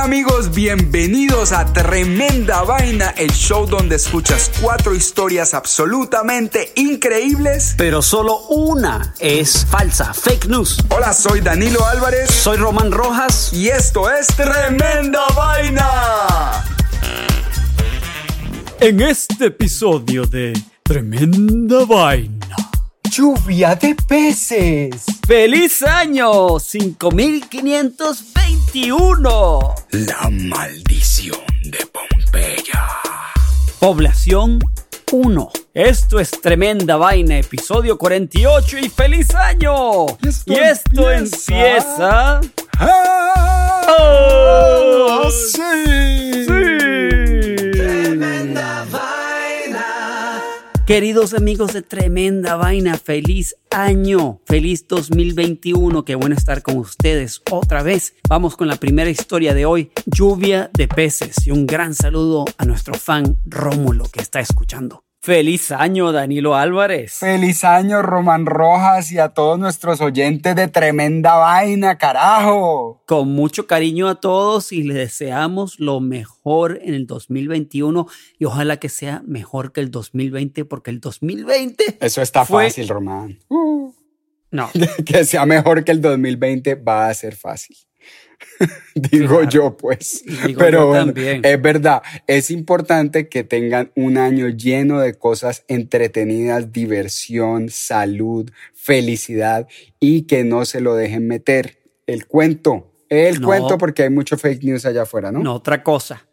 Hola amigos, bienvenidos a Tremenda Vaina, el show donde escuchas cuatro historias absolutamente increíbles. Pero solo una es falsa, fake news. Hola, soy Danilo Álvarez Soy Román Rojas. y esto es Tremenda Vaina. En este episodio de Tremenda Vaina. Lluvia de peces. ¡Feliz año! 5521. La maldición de Pompeya. Población 1. Esto es Tremenda Vaina, episodio 48 y feliz año. esto y esto empieza- empieza... ¡Ah! ¡Oh! sí. Tremenda Queridos amigos de Tremenda Vaina, feliz año, feliz 2021, qué bueno estar con ustedes otra vez. Vamos con la primera historia de hoy, lluvia de peces y un gran saludo a nuestro fan Rómulo que está escuchando. Feliz año, Danilo Álvarez. Feliz año, Román Rojas, y a todos nuestros oyentes de Tremenda Vaina, carajo. Con mucho cariño a todos y les deseamos lo mejor en el 2021 y ojalá que sea mejor que el 2020 porque el 2020 Eso está Fue- fácil, Román. no. que sea mejor que el 2020 va a ser fácil. Digo Claro. yo, pues. Digo Pero yo bueno, también. es verdad, es importante que tengan un año lleno de cosas entretenidas, diversión, salud, felicidad y que no se lo dejen meter. El cuento, el No. cuento porque hay mucho fake news allá afuera, ¿no? No, otra cosa.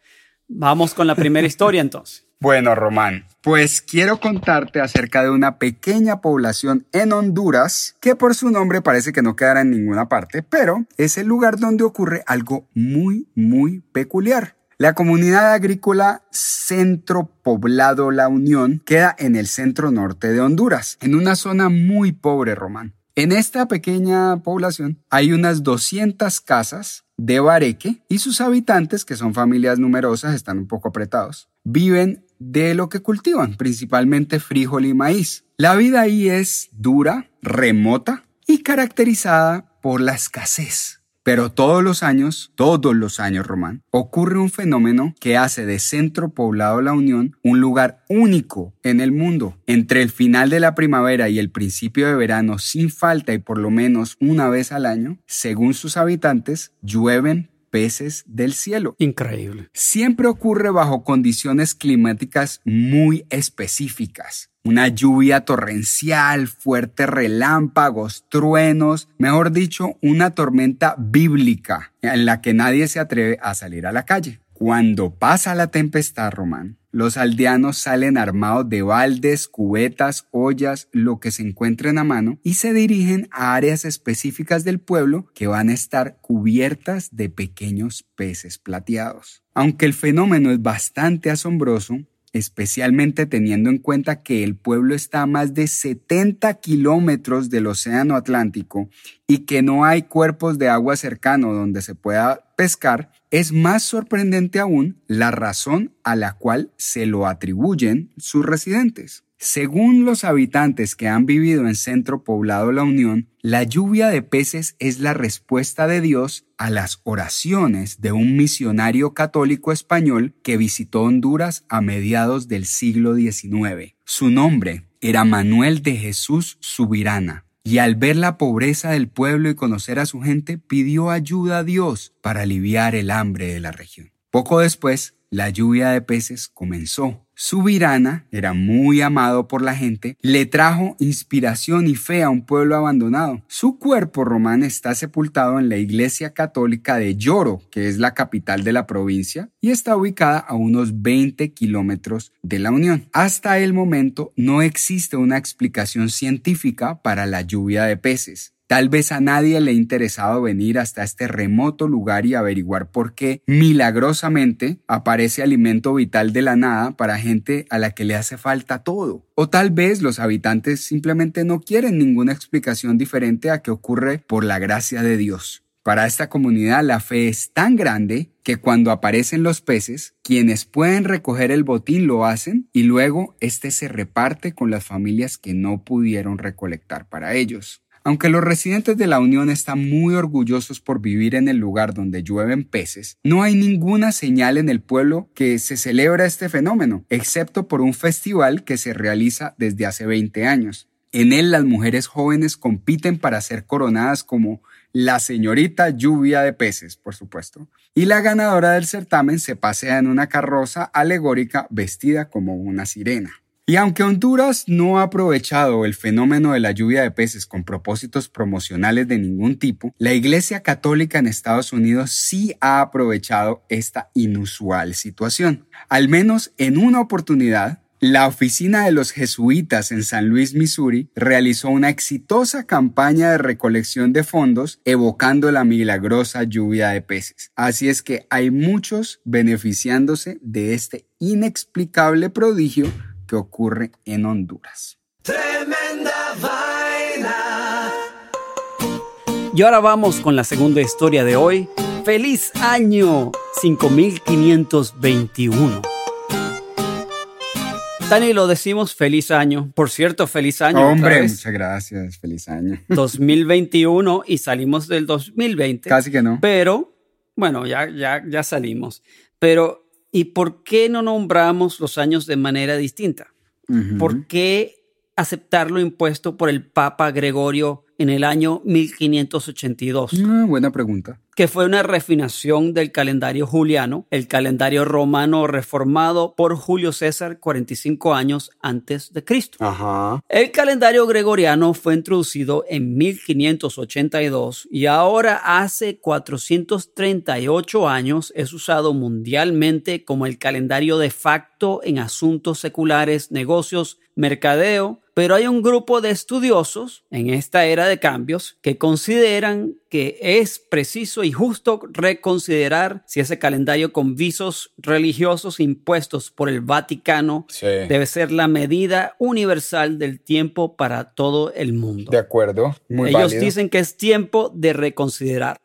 Vamos con la primera historia entonces. Bueno, Román, pues quiero contarte acerca de una pequeña población en Honduras que por su nombre parece que no quedará en ninguna parte, pero es el lugar donde ocurre algo muy, muy peculiar. La comunidad agrícola Centro Poblado La Unión queda en el centro norte de Honduras, en una zona muy pobre, Román. En esta pequeña población hay unas 200 casas de bareque y sus habitantes, que son familias numerosas, están un poco apretados, viven de lo que cultivan, principalmente frijol y maíz. La vida ahí es dura, remota y caracterizada por la escasez. Pero todos los años, todos los años, Román, ocurre un fenómeno que hace de Centro Poblado La Unión un lugar único en el mundo. Entre el final de la primavera y el principio de verano, sin falta y por lo menos una vez al año, según sus habitantes, llueven peces del cielo. Increíble. Siempre ocurre bajo condiciones climáticas muy específicas. Una lluvia torrencial, fuertes relámpagos, truenos, mejor dicho, una tormenta bíblica en la que nadie se atreve a salir a la calle. Cuando pasa la tempestad, Román, los aldeanos salen armados de baldes, cubetas, ollas, lo que se encuentren a mano y se dirigen a áreas específicas del pueblo que van a estar cubiertas de pequeños peces plateados. Aunque el fenómeno es bastante asombroso, especialmente teniendo en cuenta que el pueblo está a más de 70 kilómetros del Océano Atlántico y que no hay cuerpos de agua cercano donde se pueda pescar, es más sorprendente aún la razón a la cual se lo atribuyen sus residentes. Según los habitantes que han vivido en Centro Poblado La Unión, la lluvia de peces es la respuesta de Dios a las oraciones de un misionario católico español que visitó Honduras a mediados del siglo XIX. Su nombre era Manuel de Jesús Subirana y al ver la pobreza del pueblo y conocer a su gente, pidió ayuda a Dios para aliviar el hambre de la región. Poco después, la lluvia de peces comenzó. Subirana era muy amado por la gente, le trajo inspiración y fe a un pueblo abandonado. Su cuerpo román está sepultado en la iglesia católica de Lloro, que es la capital de la provincia, y está ubicada a unos 20 kilómetros de la Unión. Hasta el momento no existe una explicación científica para la lluvia de peces. Tal vez a nadie le ha interesado venir hasta este remoto lugar y averiguar por qué milagrosamente aparece alimento vital de la nada para gente a la que le hace falta todo. O tal vez los habitantes simplemente no quieren ninguna explicación diferente a que ocurre por la gracia de Dios. Para esta comunidad la fe es tan grande que cuando aparecen los peces, quienes pueden recoger el botín lo hacen y luego este se reparte con las familias que no pudieron recolectar para ellos. Aunque los residentes de la Unión están muy orgullosos por vivir en el lugar donde llueven peces, no hay ninguna señal en el pueblo que se celebra este fenómeno, excepto por un festival que se realiza desde hace 20 años. En él las mujeres jóvenes compiten para ser coronadas como la señorita lluvia de peces, por supuesto, y la ganadora del certamen se pasea en una carroza alegórica vestida como una sirena. Y aunque Honduras no ha aprovechado el fenómeno de la lluvia de peces con propósitos promocionales de ningún tipo, la Iglesia Católica en Estados Unidos sí ha aprovechado esta inusual situación. Al menos en una oportunidad, la oficina de los jesuitas en San Luis, Missouri, realizó una exitosa campaña de recolección de fondos evocando la milagrosa lluvia de peces. Así es que hay muchos beneficiándose de este inexplicable prodigio que ocurre en Honduras. Tremenda vaina. Y ahora vamos con la segunda historia de hoy. ¡Feliz año 5521! Dani, lo decimos feliz año. Por cierto, feliz año. Hombre, muchas gracias. Feliz año. 2021 y salimos del 2020. Casi que no. Pero, bueno, ya, ya, ya salimos. Pero, ¿y por qué no nombramos los años de manera distinta? ¿Por qué aceptar lo impuesto por el Papa Gregorio en el año 1582? Ah, buena pregunta. que fue una refinación del calendario juliano, el calendario romano reformado por Julio César 45 años antes de Cristo. Ajá. El calendario gregoriano fue introducido en 1582 y ahora hace 438 años es usado mundialmente como el calendario de facto en asuntos seculares, negocios, mercadeo, pero hay un grupo de estudiosos en esta era de cambios que consideran que es preciso y justo reconsiderar si ese calendario con visos religiosos impuestos por el Vaticano Sí. debe ser la medida universal del tiempo para todo el mundo. De acuerdo. Muy Ellos válido. dicen que es tiempo de reconsiderar.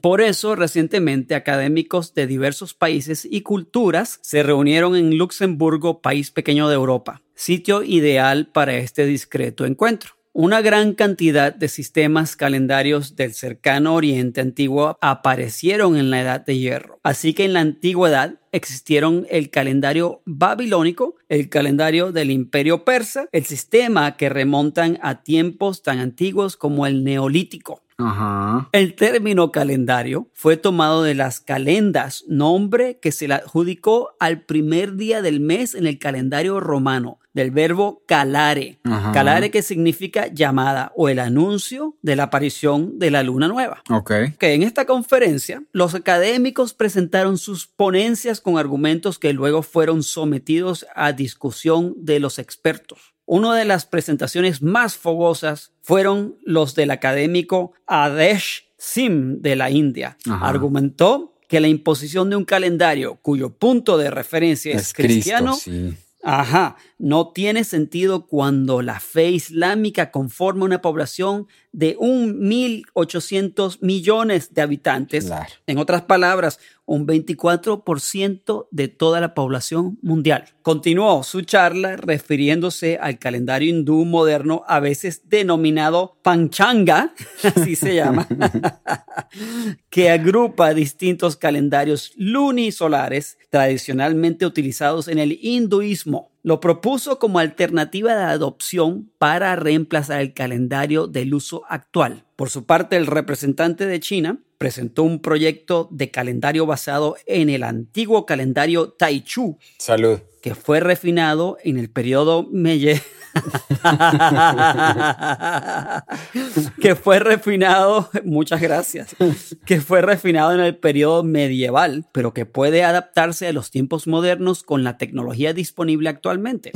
Por eso, recientemente, académicos de diversos países y culturas se reunieron en Luxemburgo, país pequeño de Europa, sitio ideal para este discreto encuentro. Una gran cantidad de sistemas calendarios del cercano Oriente Antiguo aparecieron en la Edad de Hierro. Así que en la antigüedad existieron el calendario babilónico, el calendario del imperio persa, el sistema que remontan a tiempos tan antiguos como el neolítico. Ajá. El término calendario fue tomado de las calendas, nombre que se le adjudicó al primer día del mes en el calendario romano, del verbo calare. Ajá. Calare que significa llamada o el anuncio de la aparición de la luna nueva. Ok. Que en esta conferencia los académicos presentaron sus ponencias con argumentos que luego fueron sometidos a discusión de los expertos. Una de las presentaciones más fogosas fueron los del académico Adesh Sim de la India. Ajá. Argumentó que la imposición de un calendario cuyo punto de referencia es, Es Cristo, cristiano sí. Ajá, no tiene sentido cuando la fe islámica conforma una población de 1.800 millones de habitantes. Claro. En otras palabras, un 24% de toda la población mundial. Continuó su charla refiriéndose al calendario hindú moderno, a veces denominado Panchanga, así se llama, que agrupa distintos calendarios lunisolares tradicionalmente utilizados en el hinduismo. Lo propuso como alternativa de adopción para reemplazar el calendario del uso actual. Por su parte, el representante de China presentó un proyecto de calendario basado en el antiguo calendario Taichu. Salud. Que fue refinado en el periodo Meiji. que fue refinado, muchas gracias, que fue refinado en el periodo medieval, pero que puede adaptarse a los tiempos modernos con la tecnología disponible actualmente.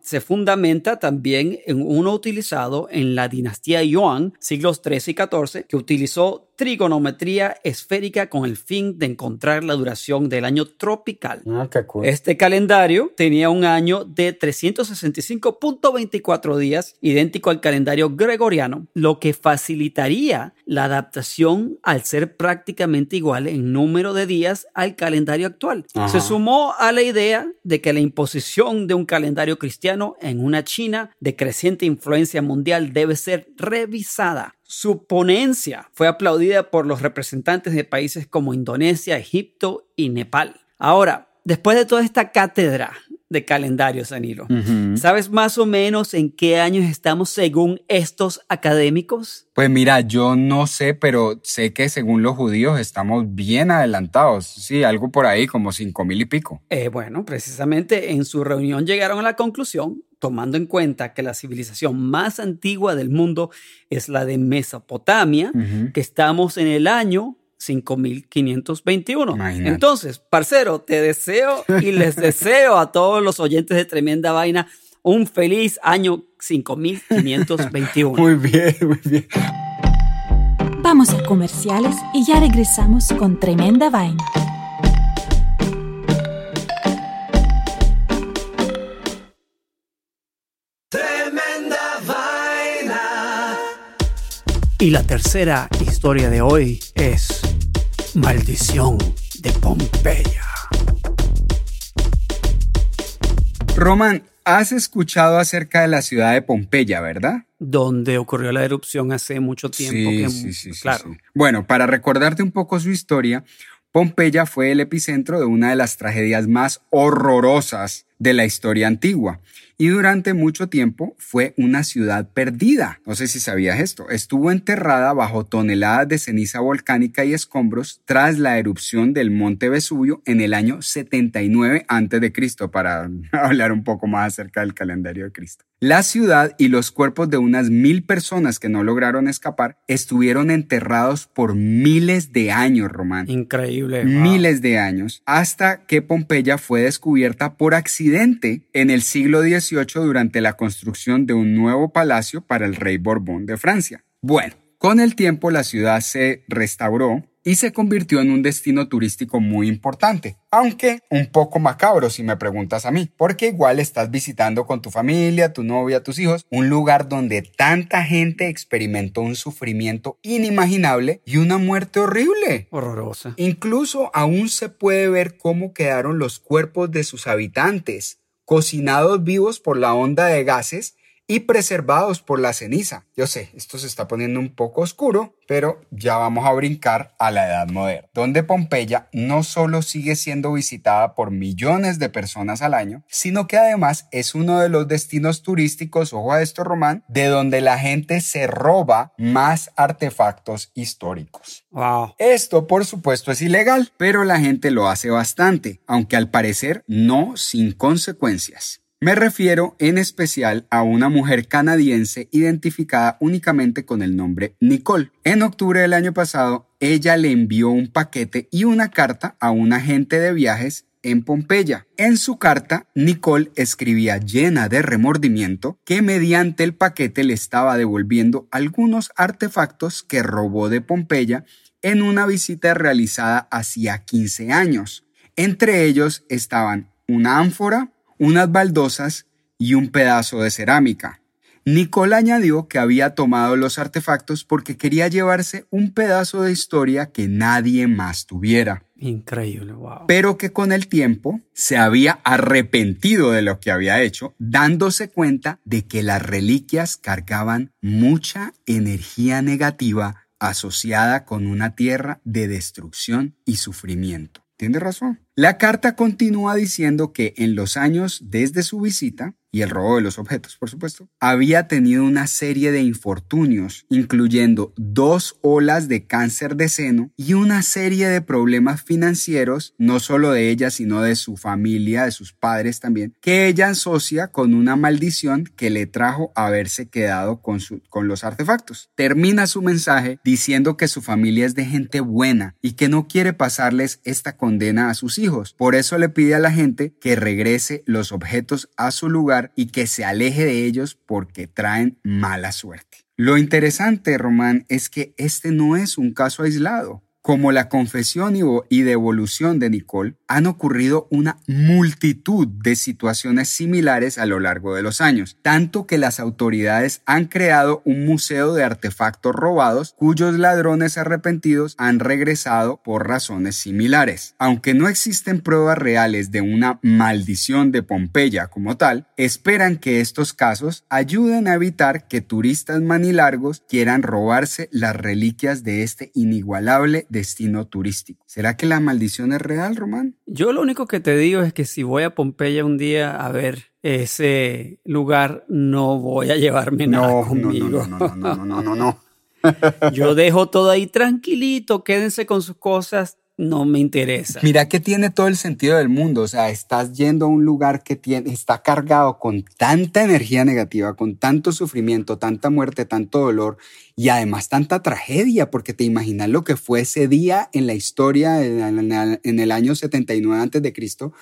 Se fundamenta también en uno utilizado en la dinastía Yuan, siglos 13 y 14, que utilizó trigonometría esférica con el fin de encontrar la duración del año tropical. Ah, este calendario tenía un año de 365.24 días, idéntico al calendario gregoriano, lo que facilitaría la adaptación al ser prácticamente igual en número de días al calendario actual. Se sumó a la idea de que la imposición de un calendario cristiano en una China de creciente influencia mundial debe ser revisada. Su ponencia fue aplaudida por los representantes de países como Indonesia, Egipto y Nepal. Ahora, después de toda esta cátedra de calendario, Sanilo, ¿sabes más o menos en qué años estamos según estos académicos? Pues mira, yo no sé, pero sé que según los judíos estamos bien adelantados. Sí, algo por ahí, como cinco mil y pico. Eh, bueno, precisamente en su reunión llegaron a la conclusión tomando en cuenta que la civilización más antigua del mundo es la de Mesopotamia, que estamos en el año 5521. Entonces, parcero, te deseo y les deseo a todos los oyentes de Tremenda Vaina un feliz año 5521. muy bien, muy bien. Vamos a comerciales y ya regresamos con Tremenda Vaina. Y la tercera historia de hoy es Maldición de Pompeya. Roman, has escuchado acerca de la ciudad de Pompeya, ¿verdad? Donde ocurrió la erupción hace mucho tiempo. Sí, sí, sí, claro. Bueno, para recordarte un poco su historia, Pompeya fue el epicentro de una de las tragedias más horrorosas de la historia antigua y durante mucho tiempo fue una ciudad perdida. No sé si sabías esto. Estuvo enterrada bajo toneladas de ceniza volcánica y escombros tras la erupción del monte Vesubio en el año 79 a.C. para hablar un poco más acerca del calendario de Cristo. La ciudad y los cuerpos de unas mil personas que no lograron escapar estuvieron enterrados por miles de años, Román. Increíble. Miles de años, hasta que Pompeya fue descubierta por accidente en el siglo XVIII durante la construcción de un nuevo palacio para el rey Borbón de Francia. Bueno, con el tiempo la ciudad se restauró y se convirtió en un destino turístico muy importante, aunque un poco macabro si me preguntas a mí, porque igual estás visitando con tu familia, tu novia, tus hijos, un lugar donde tanta gente experimentó un sufrimiento inimaginable y una muerte horrible. Horrorosa. Incluso aún se puede ver cómo quedaron los cuerpos de sus habitantes, cocinados vivos por la onda de gases y preservados por la ceniza. Yo sé, esto se está poniendo un poco oscuro, pero ya vamos a brincar a la Edad Moderna, donde Pompeya no solo sigue siendo visitada por millones de personas al año, sino que además es uno de los destinos turísticos, ojo a esto Román, de donde la gente se roba más artefactos históricos. Wow. Esto por supuesto es ilegal, pero la gente lo hace bastante, aunque al parecer no sin consecuencias. Me refiero en especial a una mujer canadiense identificada únicamente con el nombre Nicole. En octubre del año pasado, ella le envió un paquete y una carta a un agente de viajes en Pompeya. En su carta, Nicole escribía llena de remordimiento que mediante el paquete le estaba devolviendo algunos artefactos que robó de Pompeya en una visita realizada hacía 15 años. Entre ellos estaban una ánfora, unas baldosas y un pedazo de cerámica. Nicole añadió que había tomado los artefactos porque quería llevarse un pedazo de historia que nadie más tuviera. Increíble, wow. Pero que con el tiempo se había arrepentido de lo que había hecho, dándose cuenta de que las reliquias cargaban mucha energía negativa asociada con una tierra de destrucción y sufrimiento. Tiene razón. La carta continúa diciendo que en los años desde su visita, y el robo de los objetos, por supuesto, había tenido una serie de infortunios, incluyendo dos olas de cáncer de seno y una serie de problemas financieros, no solo de ella, sino de su familia, de sus padres también, que ella asocia con una maldición que le trajo a haberse quedado con, con los artefactos. Termina su mensaje diciendo que su familia es de gente buena y que no quiere pasarles esta condena a sus hijos. Por eso le pide a la gente que regrese los objetos a su lugar y que se aleje de ellos porque traen mala suerte. Lo interesante, Román, es que este no es un caso aislado. Como la confesión y devolución de Nicole, han ocurrido una multitud de situaciones similares a lo largo de los años, tanto que las autoridades han creado un museo de artefactos robados cuyos ladrones arrepentidos han regresado por razones similares. Aunque no existen pruebas reales de una maldición de Pompeya como tal, esperan que estos casos ayuden a evitar que turistas manilargos quieran robarse las reliquias de este inigualable destino turístico. ¿Será que la maldición es real, Román? Yo lo único que te digo es que si voy a Pompeya un día a ver ese lugar, no voy a llevarme nada conmigo. No, no, no, no, no, no, no. Yo dejo todo ahí tranquilito, quédense con sus cosas, no me interesa. Mira que tiene todo el sentido del mundo, o sea, estás yendo a un lugar que tiene, está cargado con tanta energía negativa, con tanto sufrimiento, tanta muerte, tanto dolor y además tanta tragedia, porque te imaginas lo que fue ese día en la historia en el año 79 antes de Cristo,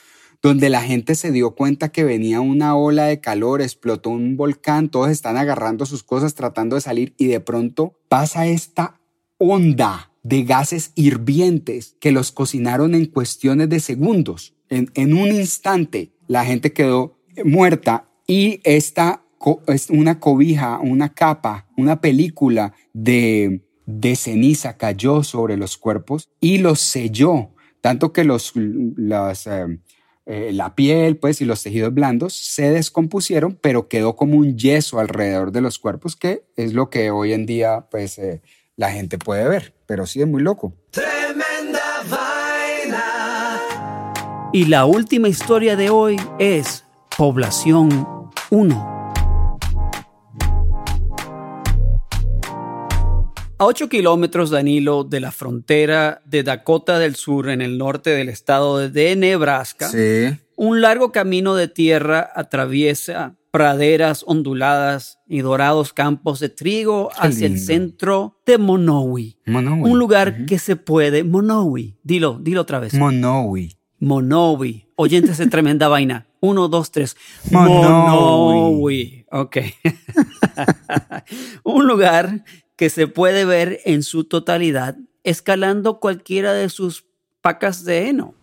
donde la gente se dio cuenta que venía una ola de calor, explotó un volcán, todos están agarrando sus cosas tratando de salir y de pronto pasa esta onda de gases hirvientes que los cocinaron en cuestiones de segundos. En, un instante la gente quedó muerta y esta es una cobija, una capa, una película de, de ceniza cayó sobre los cuerpos y los selló, tanto que los, las, eh, eh, la piel pues, y los tejidos blandos se descompusieron, pero quedó como un yeso alrededor de los cuerpos, que es lo que hoy en día pues, eh, la gente puede ver, pero sí es muy loco. Tremenda vaina. Y la última historia de hoy es Población 1. A 8 kilómetros, Danilo, de la frontera de Dakota del Sur, en el norte del estado de Nebraska, un largo camino de tierra atraviesa praderas onduladas y dorados campos de trigo hacia el centro de Monowi. Un lugar que se puede. Monowi. Dilo, dilo otra vez. Monowi. Monowi. Oyentes de tremenda vaina. Uno, dos, tres. Monowi. Ok. Un lugar que se puede ver en su totalidad escalando cualquiera de sus pacas de heno.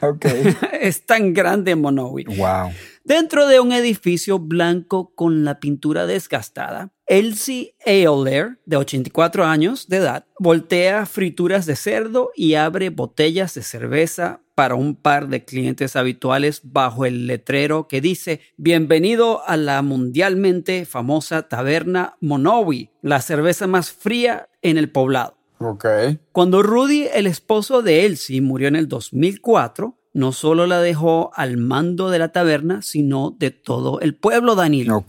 Okay. es tan grande Monowi. Wow. Dentro de un edificio blanco con la pintura desgastada, Elsie Ayler, de 84 años de edad, voltea frituras de cerdo y abre botellas de cerveza para un par de clientes habituales bajo el letrero que dice Bienvenido a la mundialmente famosa taberna Monowi, la cerveza más fría en el poblado. Okay. Cuando Rudy, el esposo de Elsie, murió en el 2004, no solo la dejó al mando de la taberna, sino de todo el pueblo, Danilo.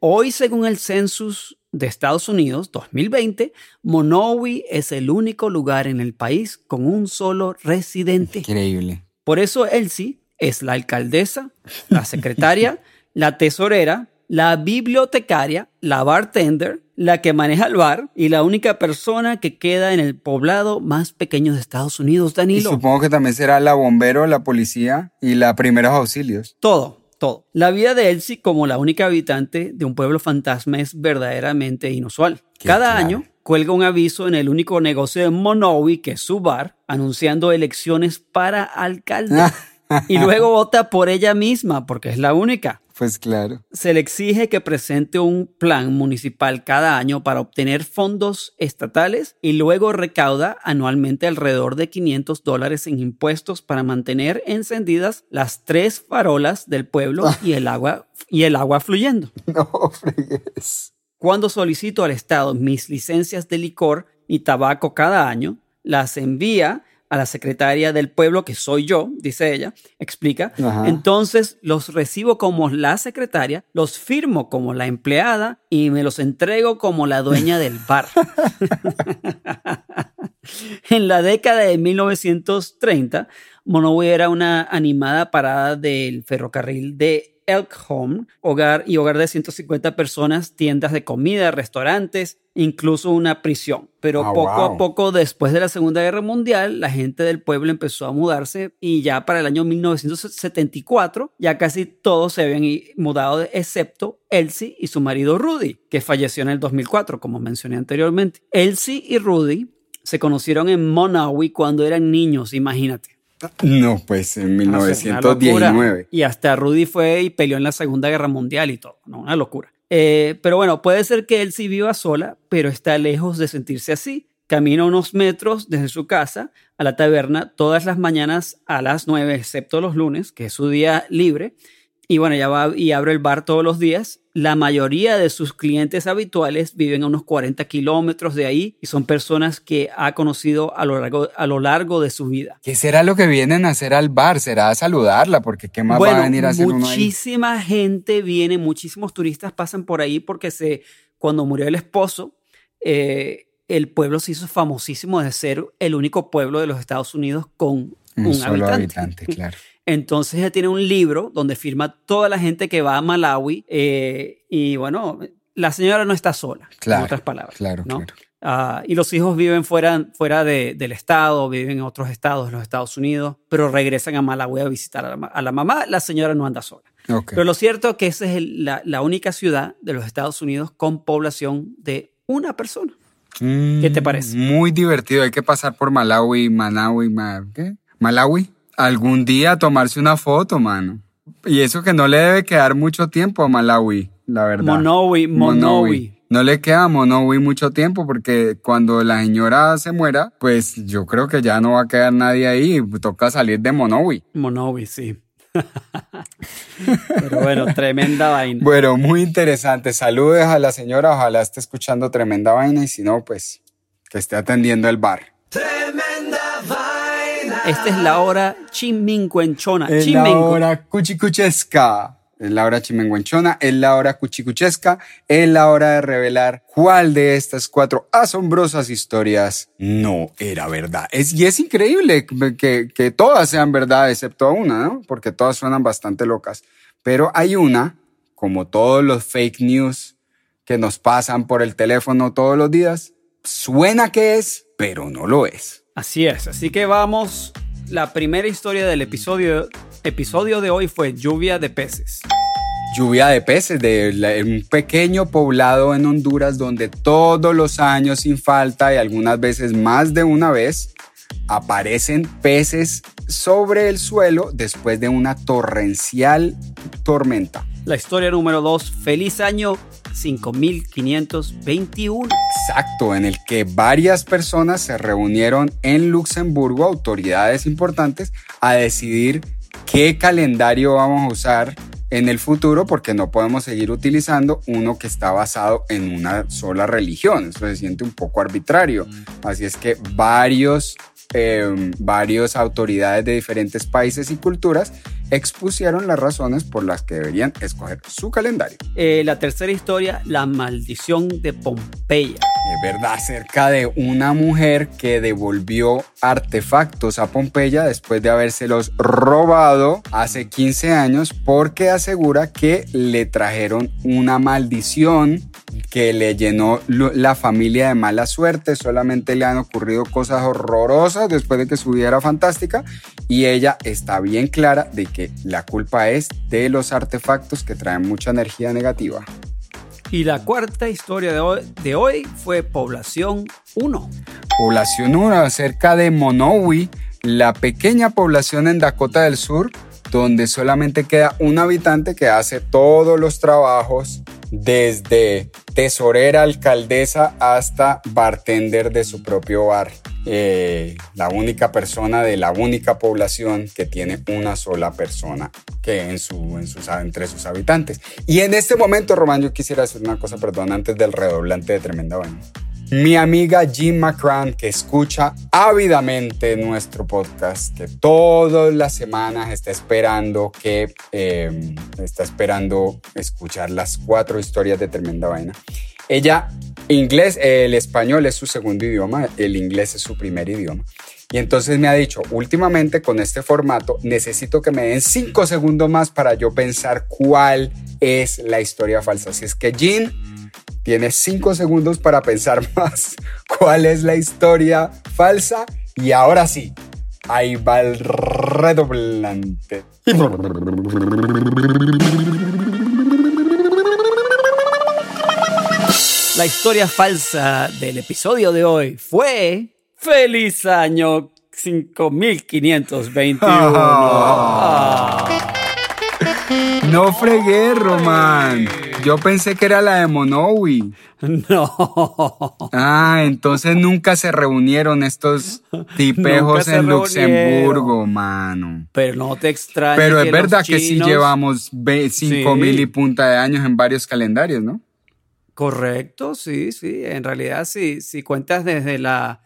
Hoy, según el census de Estados Unidos 2020, Monowi es el único lugar en el país con un solo residente. Increíble. Por eso Elsie es la alcaldesa, la secretaria, la tesorera, la bibliotecaria, la bartender, la que maneja el bar y la única persona que queda en el poblado más pequeño de Estados Unidos, Danilo. Y supongo que también será la bombero, la policía y la primeros auxilios. Todo, todo. La vida de Elsie como la única habitante de un pueblo fantasma es verdaderamente inusual. Cada año cuelga un aviso en el único negocio de Monowi, que es su bar, anunciando elecciones para alcalde. y luego vota por ella misma, porque es la única. Pues claro. Se le exige que presente un plan municipal cada año para obtener fondos estatales y luego recauda anualmente alrededor de 500 dólares en impuestos para mantener encendidas las tres farolas del pueblo y el agua, y el agua fluyendo. No fregues. Cuando solicito al Estado mis licencias de licor y tabaco cada año, las envía a la secretaria del pueblo, que soy yo, dice ella, explica. Ajá. Entonces los recibo como la secretaria, los firmo como la empleada y me los entrego como la dueña del bar. en la década de 1930, Monoway era una animada parada del ferrocarril de Elkhorn, hogar y hogar de 150 personas, tiendas de comida, restaurantes, incluso una prisión. Pero Ah, poco a poco, después de la Segunda Guerra Mundial, la gente del pueblo empezó a mudarse y ya para el año 1974 ya casi todos se habían mudado, excepto Elsie y su marido Rudy, que falleció en el 2004, como mencioné anteriormente. Elsie y Rudy se conocieron en Monawi cuando eran niños, imagínate. No, pues en No sé, una locura. 1919. Y hasta Rudy fue y peleó en la Segunda Guerra Mundial y todo, ¿no? Una locura. Eh, pero bueno, puede ser que él sí viva sola, pero está lejos de sentirse así. Camina unos metros desde su casa a la taberna todas las mañanas a las 9, excepto los lunes, que es su día libre. Y bueno, ya va y abre el bar todos los días. La mayoría de sus clientes habituales viven a unos 40 kilómetros de ahí y son personas que ha conocido a lo largo, a lo largo de su vida. ¿Qué será lo que vienen a hacer al bar? ¿Será saludarla? Porque ¿qué más bueno, va a venir a hacer uno ahí? muchísima gente viene, muchísimos turistas pasan por ahí porque se, cuando murió el esposo, eh, el pueblo se hizo famosísimo de ser el único pueblo de los Estados Unidos con un, Un solo habitante. habitante, claro. Entonces ella tiene un libro donde firma toda la gente que va a Malawi eh, y bueno, la señora no está sola, Claro, en otras palabras. claro, ¿no? claro. Ah, y los hijos viven fuera, fuera de- del estado, viven en otros estados de los Estados Unidos, pero regresan a Malawi a visitar a la, ma- a la mamá. La señora no anda sola. Pero lo cierto es que esa es el- la, la única ciudad de los Estados Unidos con población de una persona. ¿Qué te Mm, parece? Muy divertido. Hay que pasar por Malawi, Manawi, Ma- ¿qué? Malawi. Algún día tomarse una foto, mano. Y eso que no le debe quedar mucho tiempo a Malawi, la verdad. Monowi, Monowi. No le queda a Monowi mucho tiempo porque cuando la señora se muera, pues yo creo que ya no va a quedar nadie ahí. Toca salir de Monowi. Monowi, sí. Pero bueno, tremenda vaina. Bueno, muy interesante. Saludes a la señora. Ojalá esté escuchando tremenda vaina y si no, pues que esté atendiendo el bar. Tremenda vaina. Esta es la hora chimincuenchona. Es la hora cuchicuchesca. Es la hora chimenguenchona, es la hora cuchicuchesca, es la hora de revelar cuál de estas cuatro asombrosas historias no era verdad. Es, y es increíble que, que todas sean verdad, excepto una, ¿no? Porque todas suenan bastante locas. Pero hay una, como todos los fake news que nos pasan por el teléfono todos los días, suena que es, pero no lo es. Así es, así que vamos. La primera historia del episodio, episodio de hoy fue lluvia de peces. Lluvia de peces de la- un pequeño poblado en Honduras donde todos los años sin falta y algunas veces más de una vez aparecen peces sobre el suelo después de una torrencial tormenta. La historia número 2, feliz año 5521. Exacto, en el que varias personas se reunieron en Luxemburgo, autoridades importantes, a decidir qué calendario vamos a usar en el futuro porque no podemos seguir utilizando uno que está basado en una sola religión. Eso se siente un poco arbitrario. Así es que varios, eh, varios autoridades de diferentes países y culturas expusieron las razones por las que deberían escoger su calendario. Eh, la tercera historia, la maldición de Pompeya. Es verdad, acerca de una mujer que devolvió artefactos a Pompeya después de habérselos robado hace 15 años porque asegura que le trajeron una maldición que le llenó la familia de mala suerte. Solamente le han ocurrido cosas horrorosas después de que su vida era fantástica y ella está bien clara de que la culpa es de los artefactos que traen mucha energía negativa. Y la cuarta historia de hoy, fue Población 1. Población 1 cerca de Monowi, la pequeña población en Dakota del Sur, donde solamente queda un habitante que hace todos los trabajos desde tesorera, alcaldesa hasta bartender de su propio bar. Eh, la única persona de la única población que tiene una sola persona que en su, entre sus habitantes. Y en este momento, Román, yo quisiera hacer una cosa, perdón, antes del redoblante de tremenda vaina. Mi amiga Jim McCran, que escucha ávidamente nuestro podcast, que todas las semanas está esperando que eh, está esperando escuchar las cuatro historias de tremenda vaina. Ella, inglés, el español es su segundo idioma, el inglés es su primer idioma. Y entonces me ha dicho, últimamente con este formato necesito que me den cinco segundos más para yo pensar cuál es la historia falsa. Así es que Jean, tienes cinco segundos para pensar más cuál es la historia falsa. Y ahora sí, ahí va el redoblante. La historia falsa del episodio de hoy fue Feliz año 5521. Ah. No fregué, Román. Yo pensé que era la de Monowi. No. Ah, entonces nunca se reunieron estos tipejos en Luxemburgo, mano. Pero no te extrañes. Pero es verdad que sí llevamos ve- cinco Sí. mil y punta de años en varios calendarios, ¿no? Correcto, sí, sí. En realidad, sí, si cuentas desde la,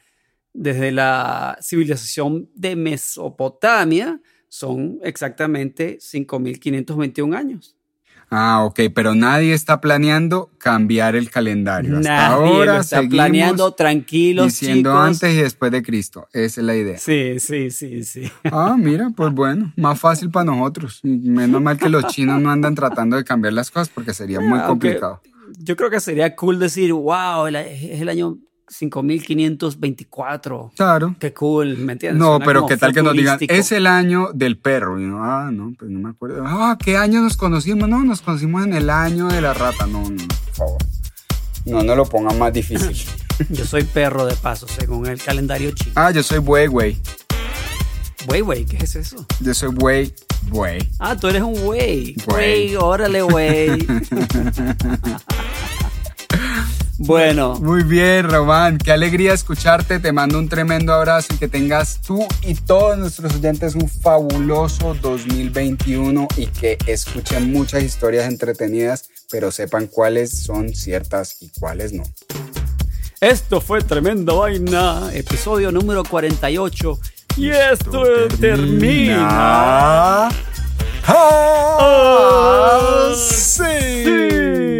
desde la civilización de Mesopotamia, son exactamente 5.521 años. Ah, ok, pero nadie está planeando cambiar el calendario. Hasta Nadie ahora lo está seguimos planeando tranquilos, diciendo chicos. antes y después de Cristo. Esa es la idea. Sí, sí, sí, sí. Ah, mira, pues bueno, más fácil para nosotros. Menos mal que los chinos no andan tratando de cambiar las cosas porque sería muy Aunque complicado. Yo creo que sería cool decir, wow, es el año 5524. Claro. Qué cool, ¿me entiendes? No, Suena pero qué tal que nos digan, es el año del perro. Y no, ah, no, pues no me acuerdo. Ah, ¿qué año nos conocimos? No, nos conocimos en el año de la rata. No, no, por favor. No, no lo pongan más difícil. Yo soy perro de paso, según el calendario chino. ah, yo soy buey, güey. Güey, güey, ¿qué es eso? Yo soy buey, buey. Ah, tú eres un güey. Güey. Güey, órale, güey. bueno, Muy bien, Román. Qué alegría escucharte. Te mando un tremendo abrazo y que tengas tú y todos nuestros oyentes un fabuloso 2021 y que escuchen muchas historias entretenidas, pero sepan cuáles son ciertas y cuáles no. esto fue Tremenda Vaina, episodio número 48. Y esto, termina. Ah, sí.